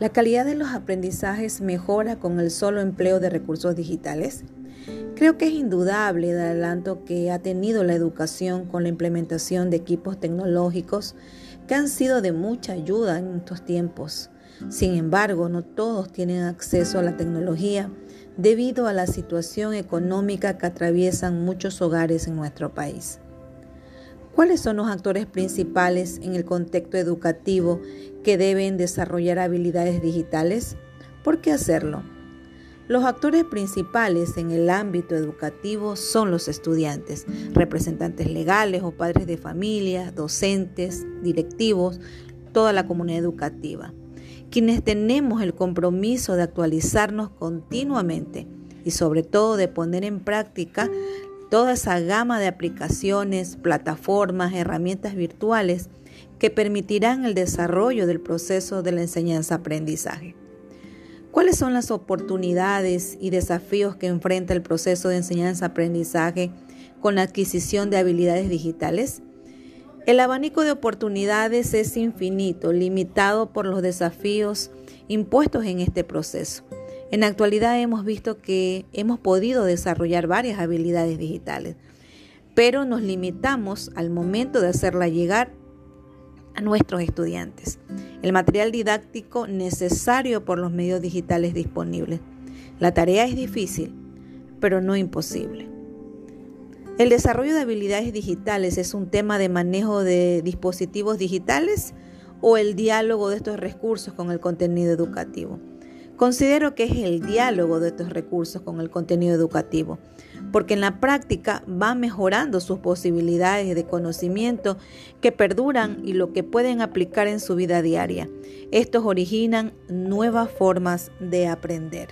¿La calidad de los aprendizajes mejora con el solo empleo de recursos digitales? Creo que es indudable el adelanto que ha tenido la educación con la implementación de equipos tecnológicos que han sido de mucha ayuda en estos tiempos. Sin embargo, no todos tienen acceso a la tecnología debido a la situación económica que atraviesan muchos hogares en nuestro país. ¿Cuáles son los actores principales en el contexto educativo que deben desarrollar habilidades digitales? ¿Por qué hacerlo? Los actores principales en el ámbito educativo son los estudiantes, representantes legales o padres de familia, docentes, directivos, toda la comunidad educativa, quienes tenemos el compromiso de actualizarnos continuamente y sobre todo de poner en práctica toda esa gama de aplicaciones, plataformas, herramientas virtuales que permitirán el desarrollo del proceso de la enseñanza-aprendizaje. ¿Cuáles son las oportunidades y desafíos que enfrenta el proceso de enseñanza-aprendizaje con la adquisición de habilidades digitales? El abanico de oportunidades es infinito, limitado por los desafíos impuestos en este proceso. En la actualidad hemos visto que hemos podido desarrollar varias habilidades digitales, pero nos limitamos al momento de hacerla llegar a nuestros estudiantes. El material didáctico necesario por los medios digitales disponibles. La tarea es difícil, pero no imposible. El desarrollo de habilidades digitales es un tema de manejo de dispositivos digitales o el diálogo de estos recursos con el contenido educativo. Considero que es el diálogo de estos recursos con el contenido educativo, porque en la práctica va mejorando sus posibilidades de conocimiento que perduran y lo que pueden aplicar en su vida diaria. Estos originan nuevas formas de aprender.